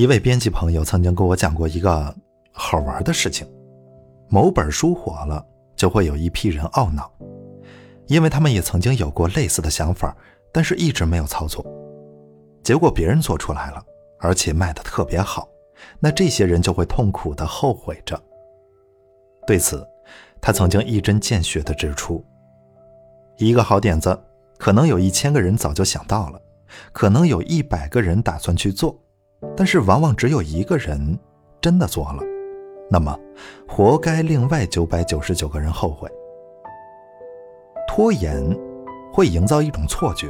一位编辑朋友曾经跟我讲过一个好玩的事情：某本书火了，就会有一批人懊恼，因为他们也曾经有过类似的想法，但是一直没有操作。结果别人做出来了，而且卖的特别好，那这些人就会痛苦的后悔着。对此，他曾经一针见血的指出：一个好点子，可能有一千个人早就想到了，可能有一百个人打算去做。但是往往只有一个人真的做了，那么活该另外九百九十九个人后悔。拖延会营造一种错觉，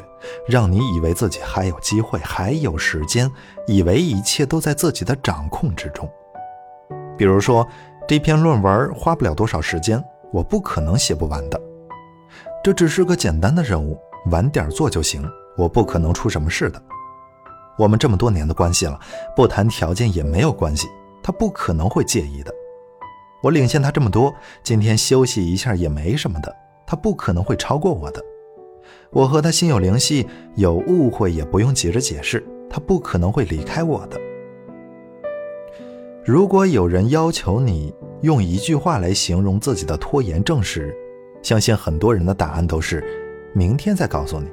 让你以为自己还有机会，还有时间，以为一切都在自己的掌控之中。比如说，这篇论文花不了多少时间，我不可能写不完的。这只是个简单的任务，晚点做就行，我不可能出什么事的。我们这么多年的关系了，不谈条件也没有关系，他不可能会介意的。我领先他这么多，今天休息一下也没什么的，他不可能会超过我的。我和他心有灵犀，有误会也不用急着解释，他不可能会离开我的。如果有人要求你用一句话来形容自己的拖延症时，相信很多人的答案都是“明天再告诉你”。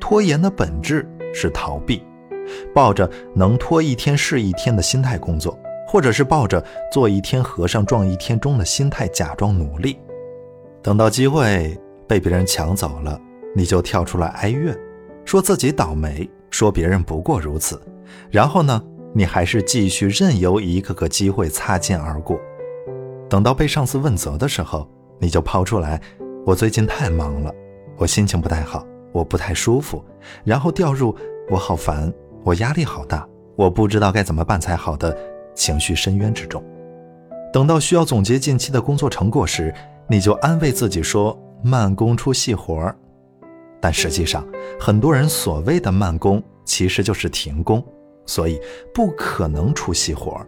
拖延的本质。是逃避，抱着能拖一天是一天的心态工作，或者是抱着做一天和尚撞一天钟的心态假装努力，等到机会被别人抢走了，你就跳出来哀怨，说自己倒霉，说别人不过如此，然后呢，你还是继续任由一个个机会擦肩而过，等到被上司问责的时候，你就抛出来，我最近太忙了，我心情不太好。我不太舒服，然后掉入我好烦，我压力好大，我不知道该怎么办才好的情绪深渊之中。等到需要总结近期的工作成果时，你就安慰自己说慢工出细活儿。但实际上，很多人所谓的慢工其实就是停工，所以不可能出细活儿。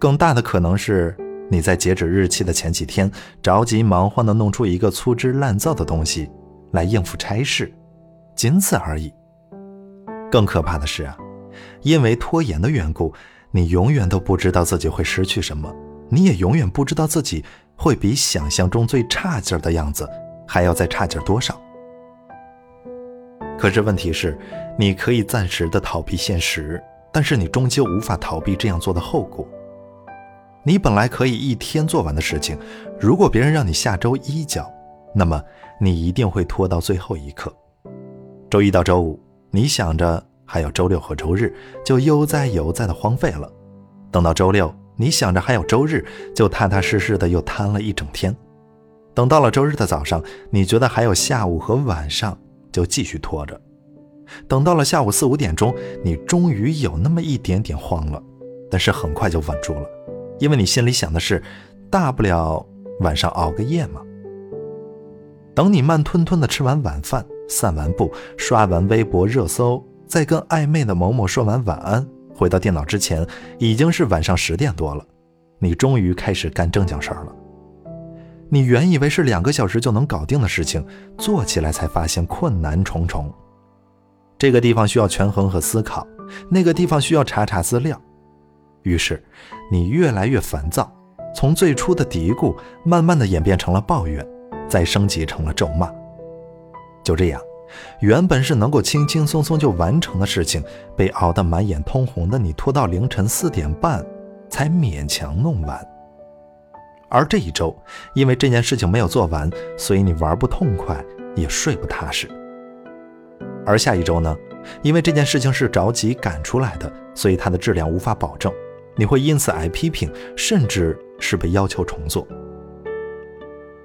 更大的可能是你在截止日期的前几天着急忙慌地弄出一个粗制滥造的东西。来应付差事，仅此而已。更可怕的是啊，因为拖延的缘故，你永远都不知道自己会失去什么，你也永远不知道自己会比想象中最差劲的样子还要再差劲多少。可是问题是，你可以暂时的逃避现实，但是你终究无法逃避这样做的后果。你本来可以一天做完的事情，如果别人让你下周一交，那么。你一定会拖到最后一刻。周一到周五，你想着还有周六和周日，就悠哉悠哉的荒废了；等到周六，你想着还有周日，就踏踏实实的又瘫了一整天；等到了周日的早上，你觉得还有下午和晚上，就继续拖着；等到了下午四五点钟，你终于有那么一点点慌了，但是很快就稳住了，因为你心里想的是，大不了晚上熬个夜嘛。等你慢吞吞的吃完晚饭，散完步，刷完微博热搜，再跟暧昧的某某说完晚安，回到电脑之前，已经是晚上十点多了。你终于开始干正经事儿了。你原以为是两个小时就能搞定的事情，做起来才发现困难重重。这个地方需要权衡和思考，那个地方需要查查资料。于是，你越来越烦躁，从最初的嘀咕，慢慢的演变成了抱怨。再升级成了咒骂。就这样，原本是能够轻轻松松就完成的事情，被熬得满眼通红的你，拖到凌晨四点半才勉强弄完。而这一周，因为这件事情没有做完，所以你玩不痛快，也睡不踏实。而下一周呢，因为这件事情是着急赶出来的，所以它的质量无法保证，你会因此挨批评，甚至是被要求重做。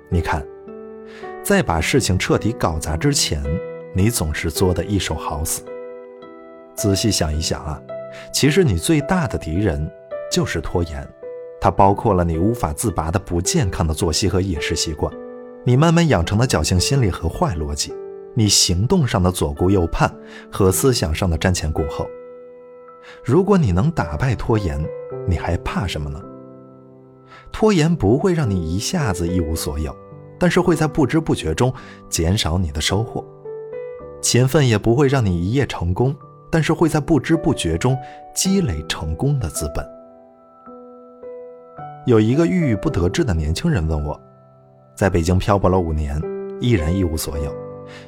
你看。在把事情彻底搞砸之前，你总是作的一手好死。仔细想一想啊，其实你最大的敌人就是拖延，它包括了你无法自拔的不健康的作息和饮食习惯，你慢慢养成的侥幸心理和坏逻辑，你行动上的左顾右盼和思想上的瞻前顾后。如果你能打败拖延，你还怕什么呢？拖延不会让你一下子一无所有。但是会在不知不觉中减少你的收获，勤奋也不会让你一夜成功，但是会在不知不觉中积累成功的资本。有一个郁郁不得志的年轻人问我，在北京漂泊了五年，依然一无所有，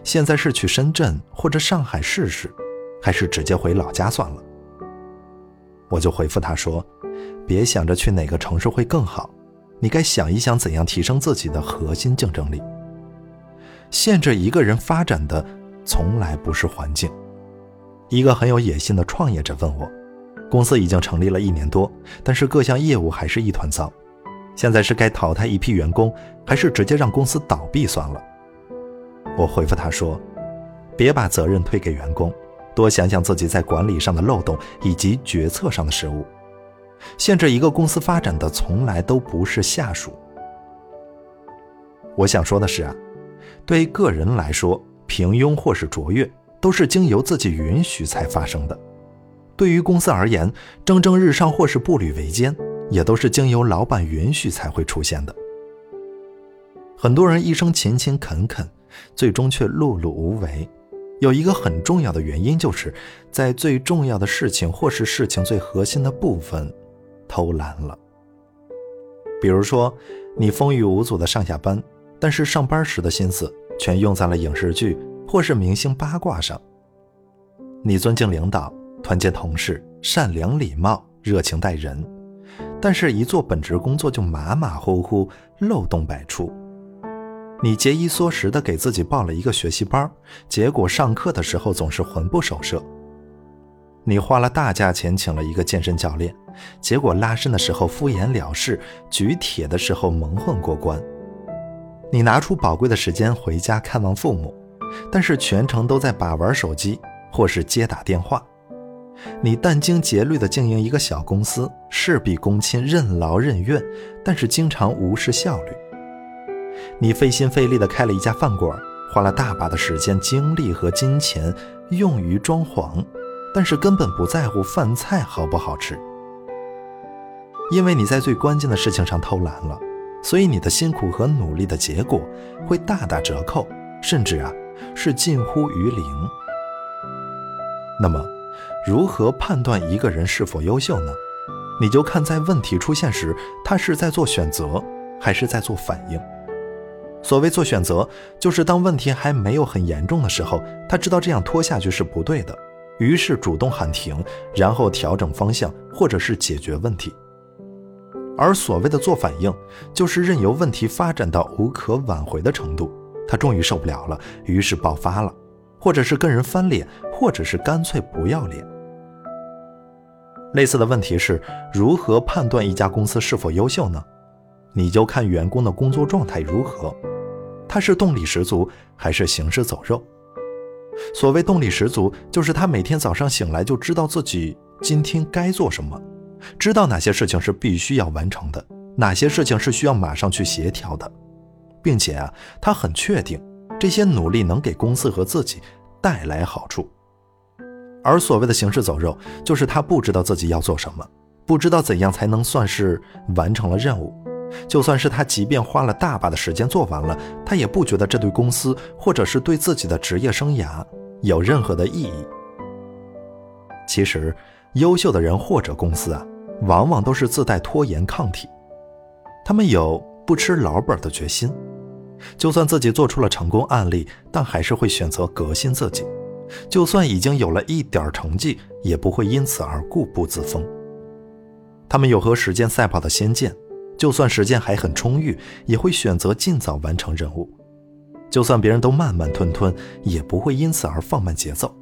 现在是去深圳或者上海试试，还是直接回老家算了？我就回复他说：“别想着去哪个城市会更好，你该想一想怎样提升自己的核心竞争力。限制一个人发展的从来不是环境。”一个很有野心的创业者问我。公司已经成立了一年多，但是各项业务还是一团糟。现在是该淘汰一批员工，还是直接让公司倒闭算了？我回复他说：“别把责任推给员工，多想想自己在管理上的漏洞以及决策上的失误。限制一个公司发展的从来都不是下属。”我想说的是啊，对个人来说，平庸或是卓越，都是经由自己允许才发生的。对于公司而言，蒸蒸日上或是步履维艰，也都是经由老板允许才会出现的。很多人一生勤勤恳恳，最终却碌碌无为，有一个很重要的原因，就是在最重要的事情或是事情最核心的部分偷懒了。比如说，你风雨无阻的上下班，但是上班时的心思全用在了影视剧或是明星八卦上。你尊敬领导。团结同事，善良礼貌，热情待人，但是，一做本职工作就马马虎虎，漏洞百出。你节衣缩食的给自己报了一个学习班，结果上课的时候总是魂不守舍。你花了大价钱请了一个健身教练，结果拉伸的时候敷衍了事，举铁的时候蒙混过关。你拿出宝贵的时间回家看望父母，但是全程都在把玩手机或是接打电话。你殚精竭虑地经营一个小公司，事必躬亲，任劳任怨，但是经常无视效率。你费心费力地开了一家饭馆，花了大把的时间、精力和金钱用于装潢，但是根本不在乎饭菜好不好吃。因为你在最关键的事情上偷懒了，所以你的辛苦和努力的结果会大打折扣，甚至啊是近乎于零。那么。如何判断一个人是否优秀呢？你就看在问题出现时，他是在做选择，还是在做反应。所谓做选择，就是当问题还没有很严重的时候，他知道这样拖下去是不对的，于是主动喊停，然后调整方向，或者是解决问题。而所谓的做反应，就是任由问题发展到无可挽回的程度，他终于受不了了，于是爆发了，或者是跟人翻脸，或者是干脆不要脸。类似的问题是如何判断一家公司是否优秀呢？你就看员工的工作状态如何，他是动力十足还是行尸走肉？所谓动力十足，就是他每天早上醒来就知道自己今天该做什么，知道哪些事情是必须要完成的，哪些事情是需要马上去协调的，并且啊，他很确定这些努力能给公司和自己带来好处。而所谓的行尸走肉，就是他不知道自己要做什么，不知道怎样才能算是完成了任务。就算是他，即便花了大把的时间做完了，他也不觉得这对公司或者是对自己的职业生涯有任何的意义。其实，优秀的人或者公司啊，往往都是自带拖延抗体，他们有不吃老本的决心，就算自己做出了成功案例，但还是会选择革新自己。就算已经有了一点成绩，也不会因此而固步自封。他们有和时间赛跑的先见，就算时间还很充裕，也会选择尽早完成任务。就算别人都慢慢吞吞，也不会因此而放慢节奏。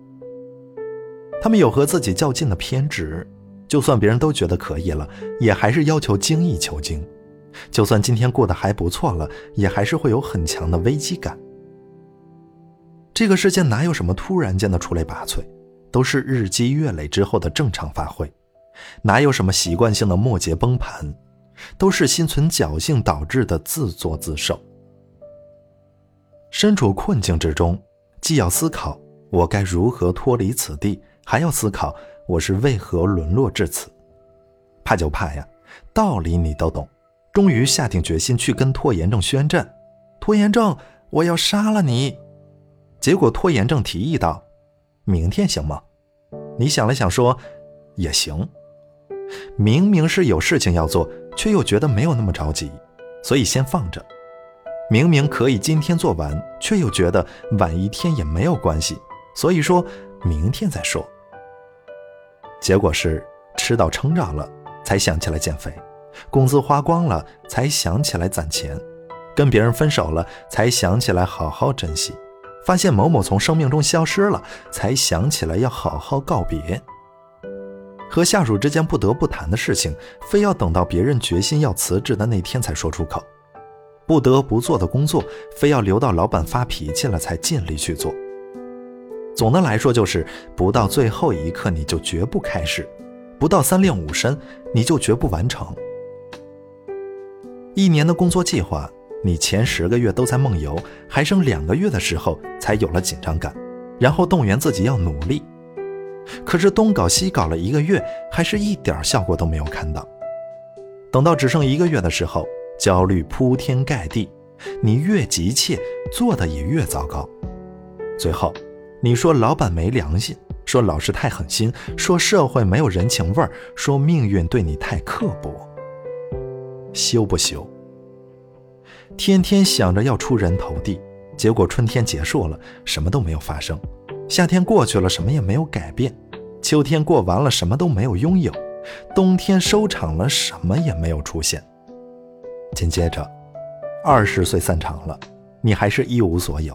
他们有和自己较劲的偏执，就算别人都觉得可以了，也还是要求精益求精。就算今天过得还不错了，也还是会有很强的危机感。这个世界哪有什么突然间的出类拔萃，都是日积月累之后的正常发挥；哪有什么习惯性的末节崩盘，都是心存侥幸导致的自作自受。身处困境之中，既要思考我该如何脱离此地，还要思考我是为何沦落至此。怕就怕呀，道理你都懂，终于下定决心去跟拖延症宣战：“拖延症，我要杀了你！”结果拖延症提议道：“明天行吗？”你想了想说，也行。明明是有事情要做，却又觉得没有那么着急，所以先放着。明明可以今天做完，却又觉得晚一天也没有关系，所以说明天再说。结果是吃到撑着了，才想起来减肥；工资花光了，才想起来攒钱；跟别人分手了，才想起来好好珍惜；发现某某从生命中消失了，才想起来要好好告别。和下属之间不得不谈的事情，非要等到别人决心要辞职的那天才说出口；不得不做的工作，非要留到老板发脾气了才尽力去做。总的来说，就是不到最后一刻你就绝不开始，不到三令五申你就绝不完成。一年的工作计划，你前十个月都在梦游，还剩两个月的时候才有了紧张感，然后动员自己要努力。可是东搞西搞了一个月，还是一点效果都没有看到。等到只剩一个月的时候，焦虑铺天盖地，你越急切，做的也越糟糕。最后，你说老板没良心，说老师太狠心，说社会没有人情味儿，说命运对你太刻薄。羞不羞？天天想着要出人头地，结果春天结束了，什么都没有发生。夏天过去了，什么也没有改变；秋天过完了，什么都没有拥有；冬天收场了，什么也没有出现。紧接着，二十岁散场了，你还是一无所有；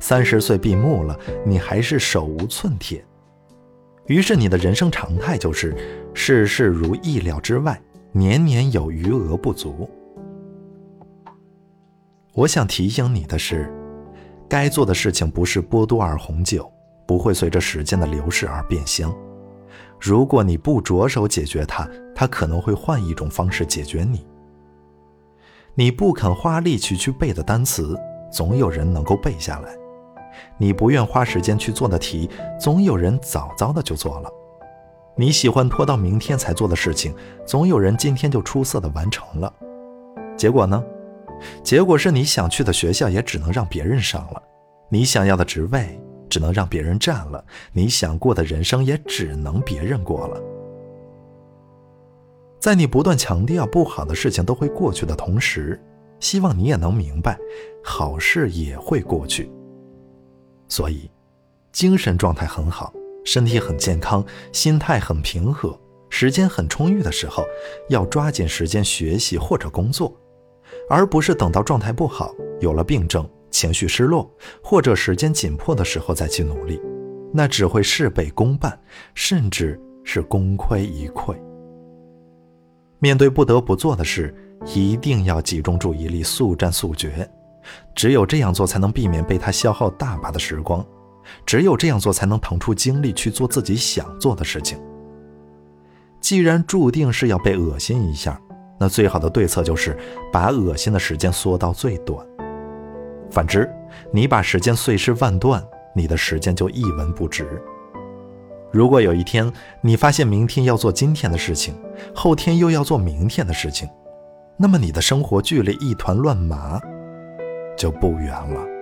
三十岁闭幕了，你还是手无寸铁。于是，你的人生常态就是事事如意料之外，年年有余额不足。我想提醒你的是，该做的事情不是波多尔红酒。不会随着时间的流逝而变香。如果你不着手解决它，它可能会换一种方式解决你。你不肯花力气去背的单词，总有人能够背下来；你不愿花时间去做的题，总有人早早的就做了；你喜欢拖到明天才做的事情，总有人今天就出色的完成了。结果呢？结果是你想去的学校也只能让别人上了，你想要的职位。只能让别人占了，你想过的人生也只能别人过了。在你不断强调不好的事情都会过去的同时，希望你也能明白，好事也会过去。所以，精神状态很好，身体很健康，心态很平和，时间很充裕的时候，要抓紧时间学习或者工作，而不是等到状态不好，有了病症。情绪失落或者时间紧迫的时候再去努力，那只会事倍功半，甚至是功亏一篑。面对不得不做的事，一定要集中注意力，速战速决。只有这样做，才能避免被他消耗大把的时光；只有这样做，才能腾出精力去做自己想做的事情。既然注定是要被恶心一下，那最好的对策就是把恶心的时间缩到最短。反之，你把时间碎尸万段，你的时间就一文不值。如果有一天你发现明天要做今天的事情，后天又要做明天的事情，那么你的生活距离一团乱麻就不远了。